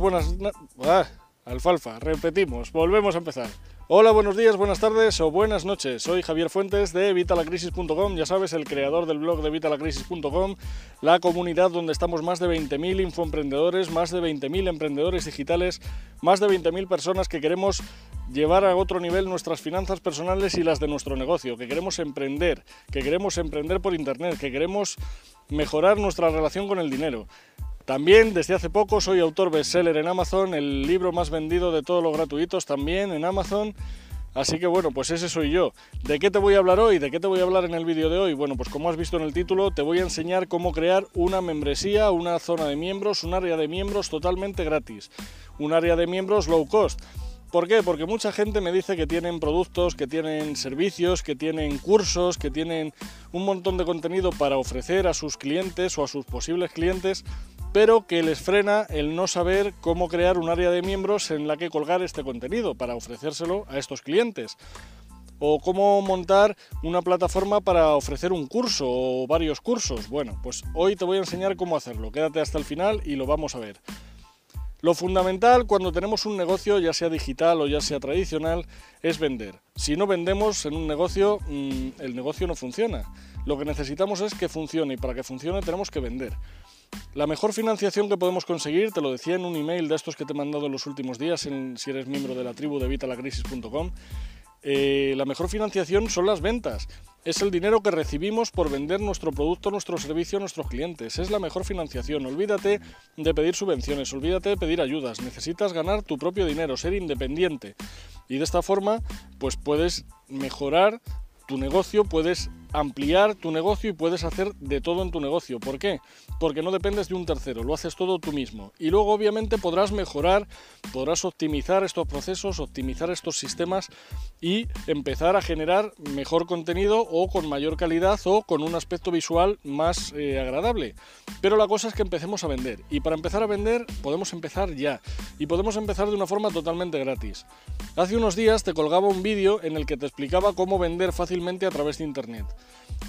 Buenas... Ah, alfalfa, repetimos, volvemos a empezar. Hola, buenos días, buenas tardes o buenas noches. Soy Javier Fuentes de Vitalacrisis.com, ya sabes, el creador del blog de Vitalacrisis.com, la comunidad donde estamos más de 20.000 infoemprendedores, más de 20.000 emprendedores digitales, más de 20.000 personas que queremos llevar a otro nivel nuestras finanzas personales y las de nuestro negocio, que queremos emprender, que queremos emprender por Internet, que queremos mejorar nuestra relación con el dinero. También desde hace poco soy autor bestseller en Amazon, el libro más vendido de todos los gratuitos también en Amazon. Así que bueno, pues ese soy yo. ¿De qué te voy a hablar hoy? ¿De qué te voy a hablar en el vídeo de hoy? Bueno, pues como has visto en el título, te voy a enseñar cómo crear una membresía, una zona de miembros, un área de miembros totalmente gratis. Un área de miembros low cost. ¿Por qué? Porque mucha gente me dice que tienen productos, que tienen servicios, que tienen cursos, que tienen un montón de contenido para ofrecer a sus clientes o a sus posibles clientes pero que les frena el no saber cómo crear un área de miembros en la que colgar este contenido para ofrecérselo a estos clientes. O cómo montar una plataforma para ofrecer un curso o varios cursos. Bueno, pues hoy te voy a enseñar cómo hacerlo. Quédate hasta el final y lo vamos a ver. Lo fundamental cuando tenemos un negocio, ya sea digital o ya sea tradicional, es vender. Si no vendemos en un negocio, mm, el negocio no funciona. Lo que necesitamos es que funcione y para que funcione tenemos que vender. La mejor financiación que podemos conseguir, te lo decía en un email de estos que te he mandado en los últimos días, si eres miembro de la tribu de vitalacrisis.com, eh, la mejor financiación son las ventas. Es el dinero que recibimos por vender nuestro producto, nuestro servicio a nuestros clientes. Es la mejor financiación. Olvídate de pedir subvenciones, olvídate de pedir ayudas. Necesitas ganar tu propio dinero, ser independiente. Y de esta forma, pues puedes mejorar tu negocio, puedes ampliar tu negocio y puedes hacer de todo en tu negocio. ¿Por qué? Porque no dependes de un tercero, lo haces todo tú mismo. Y luego obviamente podrás mejorar, podrás optimizar estos procesos, optimizar estos sistemas y empezar a generar mejor contenido o con mayor calidad o con un aspecto visual más eh, agradable. Pero la cosa es que empecemos a vender. Y para empezar a vender podemos empezar ya. Y podemos empezar de una forma totalmente gratis. Hace unos días te colgaba un vídeo en el que te explicaba cómo vender fácilmente a través de Internet.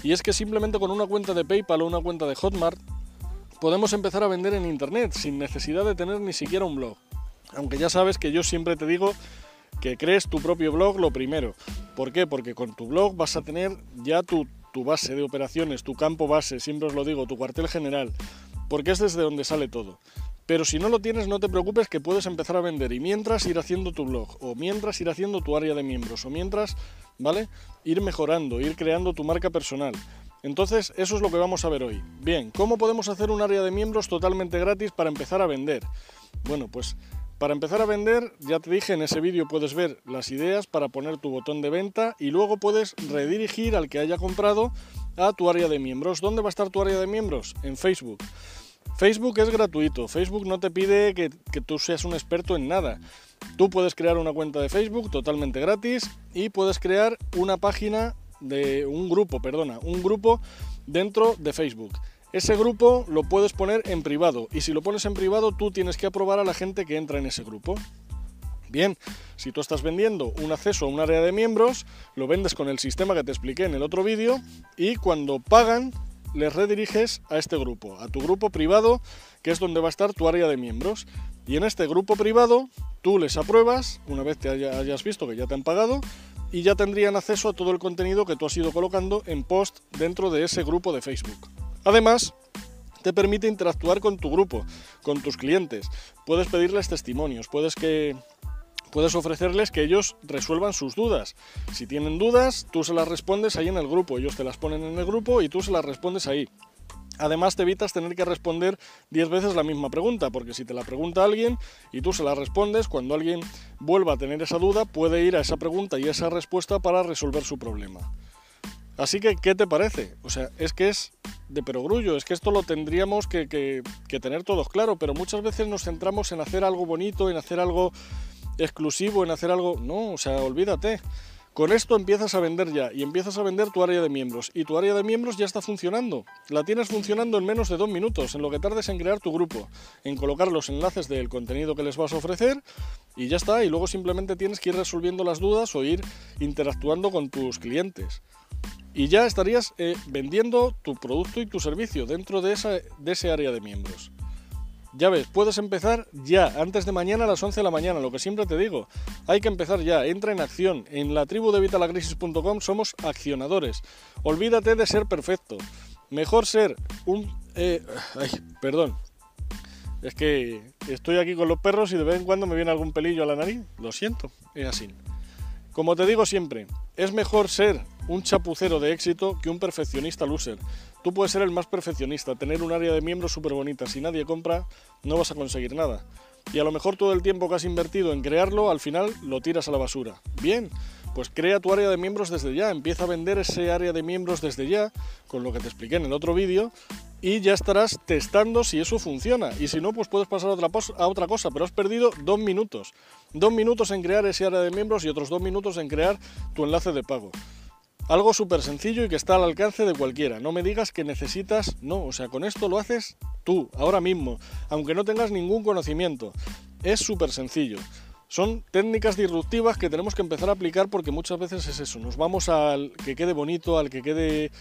Y es que simplemente con una cuenta de PayPal o una cuenta de Hotmart podemos empezar a vender en Internet sin necesidad de tener ni siquiera un blog. Aunque ya sabes que yo siempre te digo que crees tu propio blog lo primero. ¿Por qué? Porque con tu blog vas a tener ya tu, tu base de operaciones, tu campo base, siempre os lo digo, tu cuartel general, porque es desde donde sale todo. Pero si no lo tienes, no te preocupes que puedes empezar a vender y mientras ir haciendo tu blog, o mientras ir haciendo tu área de miembros, o mientras, ¿vale? Ir mejorando, ir creando tu marca personal. Entonces, eso es lo que vamos a ver hoy. Bien, ¿cómo podemos hacer un área de miembros totalmente gratis para empezar a vender? Bueno, pues para empezar a vender, ya te dije en ese vídeo puedes ver las ideas para poner tu botón de venta y luego puedes redirigir al que haya comprado a tu área de miembros. ¿Dónde va a estar tu área de miembros? En Facebook. Facebook es gratuito, Facebook no te pide que, tú seas un experto en nada. Tú puedes crear una cuenta de Facebook totalmente gratis y puedes crear una página de un grupo, perdona, un grupo dentro de Facebook. Ese grupo lo puedes poner en privado y si lo pones en privado tú tienes que aprobar a la gente que entra en ese grupo. Bien, si tú estás vendiendo un acceso a un área de miembros, lo vendes con el sistema que te expliqué en el otro vídeo y cuando pagan les rediriges a este grupo, a tu grupo privado, que es donde va a estar tu área de miembros. Y en este grupo privado tú les apruebas, una vez que hayas visto que ya te han pagado, y ya tendrían acceso a todo el contenido que tú has ido colocando en post dentro de ese grupo de Facebook. Además, te permite interactuar con tu grupo, con tus clientes. Puedes pedirles testimonios, puedes que puedes ofrecerles que ellos resuelvan sus dudas. Si tienen dudas, tú se las respondes ahí en el grupo, ellos te las ponen en el grupo y tú se las respondes ahí. Además te evitas tener que responder 10 veces la misma pregunta, porque si te la pregunta alguien y tú se la respondes, cuando alguien vuelva a tener esa duda, puede ir a esa pregunta y esa respuesta para resolver su problema. Así que, ¿qué te parece? O sea, es que es de perogrullo, es que esto lo tendríamos que, que tener todos claro, pero muchas veces nos centramos en hacer algo bonito, en hacer algo exclusivo en hacer algo. No, o sea, olvídate. Con esto empiezas a vender ya y empiezas a vender tu área de miembros. Y tu área de miembros ya está funcionando. La tienes funcionando en menos de dos minutos, en lo que tardes en crear tu grupo, en colocar los enlaces del contenido que les vas a ofrecer y ya está. Y luego simplemente tienes que ir resolviendo las dudas o ir interactuando con tus clientes. Y ya estarías eh, vendiendo tu producto y tu servicio dentro de, esa, de ese área de miembros. Ya ves, puedes empezar ya, antes de mañana a las 11 de la mañana, lo que siempre te digo. Hay que empezar ya, entra en acción. En la tribu de vitalacrisis.com somos accionadores. Olvídate de ser perfecto. Mejor ser un... Eh, ay, perdón. Es que estoy aquí con los perros y de vez en cuando me viene algún pelillo a la nariz. Lo siento, es así. Como te digo siempre, es mejor ser un chapucero de éxito que un perfeccionista loser. Tú puedes ser el más perfeccionista, tener un área de miembros súper bonita. Si nadie compra, no vas a conseguir nada. Y a lo mejor todo el tiempo que has invertido en crearlo, al final lo tiras a la basura. Bien, pues crea tu área de miembros desde ya. Empieza a vender ese área de miembros desde ya, con lo que te expliqué en el otro vídeo, y ya estarás testando si eso funciona. Y si no, pues puedes pasar a otra, a otra cosa, pero has perdido dos minutos. Dos minutos en crear ese área de miembros y otros dos minutos en crear tu enlace de pago. Algo súper sencillo y que está al alcance de cualquiera. No me digas que necesitas, no, o sea, con esto lo haces tú, ahora mismo, aunque no tengas ningún conocimiento. Es súper sencillo. Son técnicas disruptivas que tenemos que empezar a aplicar porque muchas veces es eso, nos vamos al que quede bonito, al que quede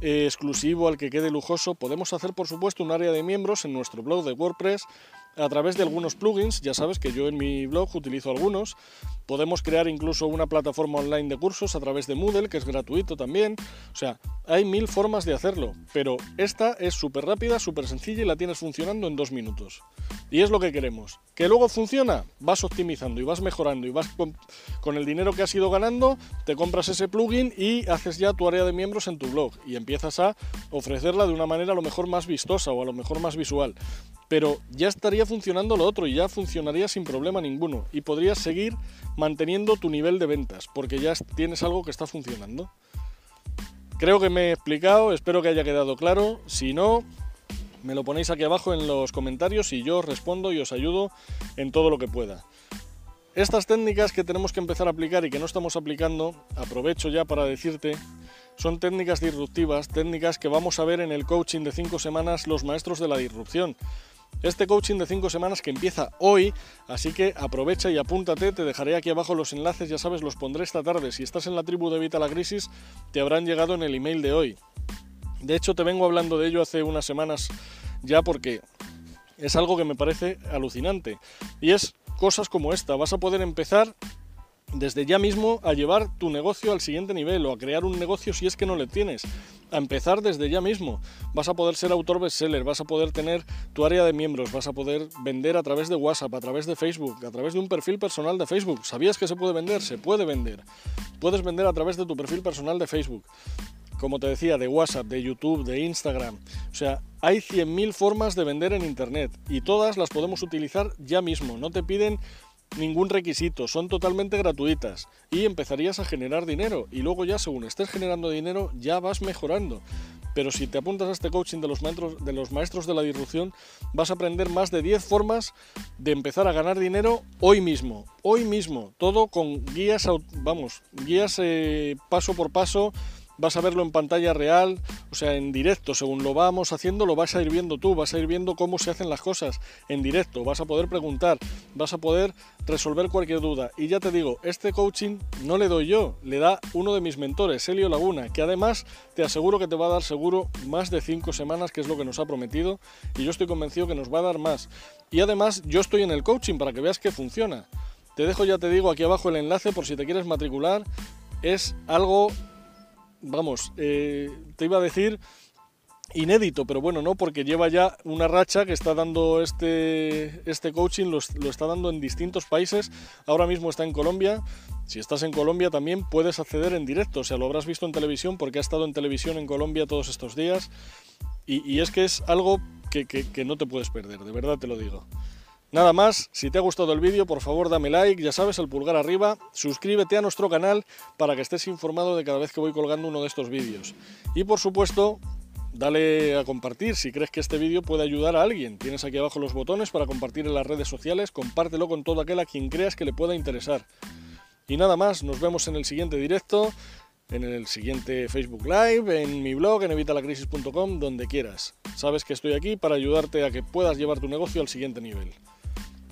eh, exclusivo, al que quede lujoso. Podemos hacer, por supuesto, un área de miembros en nuestro blog de WordPress a través de algunos plugins, ya sabes que yo en mi blog utilizo algunos, podemos crear incluso una plataforma online de cursos a través de Moodle, que es gratuito también, o sea, hay mil formas de hacerlo, pero esta es súper rápida, súper sencilla y la tienes funcionando en dos minutos. Y es lo que queremos. Que luego funciona, vas optimizando y vas mejorando y vas con, con el dinero que has ido ganando, te compras ese plugin y haces ya tu área de miembros en tu blog y empiezas a ofrecerla de una manera a lo mejor más vistosa o a lo mejor más visual pero ya estaría funcionando lo otro y ya funcionaría sin problema ninguno y podrías seguir manteniendo tu nivel de ventas porque ya tienes algo que está funcionando. Creo que me he explicado, espero que haya quedado claro, si no, me lo ponéis aquí abajo en los comentarios y yo os respondo y os ayudo en todo lo que pueda. Estas técnicas que tenemos que empezar a aplicar y que no estamos aplicando, aprovecho ya para decirte, son técnicas disruptivas, técnicas que vamos a ver en el coaching de 5 semanas los maestros de la disrupción. Este coaching de 5 semanas que empieza hoy, así que aprovecha y apúntate, te dejaré aquí abajo los enlaces, ya sabes, los pondré esta tarde. Si estás en la tribu de Evita la Crisis, te habrán llegado en el email de hoy. De hecho, te vengo hablando de ello hace unas semanas ya porque es algo que me parece alucinante. Y es cosas como esta, vas a poder empezar desde ya mismo a llevar tu negocio al siguiente nivel o a crear un negocio si es que no le tienes. A empezar desde ya mismo. Vas a poder ser autor bestseller, vas a poder tener tu área de miembros, vas a poder vender a través de WhatsApp, a través de Facebook, a través de un perfil personal de Facebook. ¿Sabías que se puede vender? Se puede vender. Puedes vender a través de tu perfil personal de Facebook. Como te decía, de WhatsApp, de YouTube, de Instagram. O sea, hay 100.000 formas de vender en Internet y todas las podemos utilizar ya mismo. No te piden ningún requisito, son totalmente gratuitas y empezarías a generar dinero y luego ya según estés generando dinero ya vas mejorando. Pero si te apuntas a este coaching de los maestros de, los maestros de la disrupción, vas a aprender más de 10 formas de empezar a ganar dinero hoy mismo. Hoy mismo, todo con guías, vamos, guías eh, paso por paso vas a verlo en pantalla real, o sea, en directo, según lo vamos haciendo, lo vas a ir viendo tú, vas a ir viendo cómo se hacen las cosas en directo, vas a poder preguntar, vas a poder resolver cualquier duda. Y ya te digo, este coaching no le doy yo, le da uno de mis mentores, Helio Laguna, que además te aseguro que te va a dar seguro más de 5 semanas, que es lo que nos ha prometido, y yo estoy convencido que nos va a dar más. Y además yo estoy en el coaching para que veas que funciona. Te dejo, ya te digo, aquí abajo el enlace por si te quieres matricular. Es algo vamos, eh, te iba a decir inédito, pero bueno, no, porque lleva ya una racha que está dando este, este coaching, lo, está dando en distintos países, ahora mismo está en Colombia, si estás en Colombia también puedes acceder en directo, o sea, lo habrás visto en televisión porque ha estado en televisión en Colombia todos estos días, y, es que es algo que, que no te puedes perder, de verdad te lo digo. Nada más, si te ha gustado el vídeo, por favor dame like, ya sabes, el pulgar arriba, suscríbete a nuestro canal para que estés informado de cada vez que voy colgando uno de estos vídeos. Y por supuesto, dale a compartir si crees que este vídeo puede ayudar a alguien. Tienes aquí abajo los botones para compartir en las redes sociales, compártelo con todo aquel a quien creas que le pueda interesar. Y nada más, nos vemos en el siguiente directo, en el siguiente Facebook Live, en mi blog, en evitalacrisis.com, donde quieras. Sabes que estoy aquí para ayudarte a que puedas llevar tu negocio al siguiente nivel.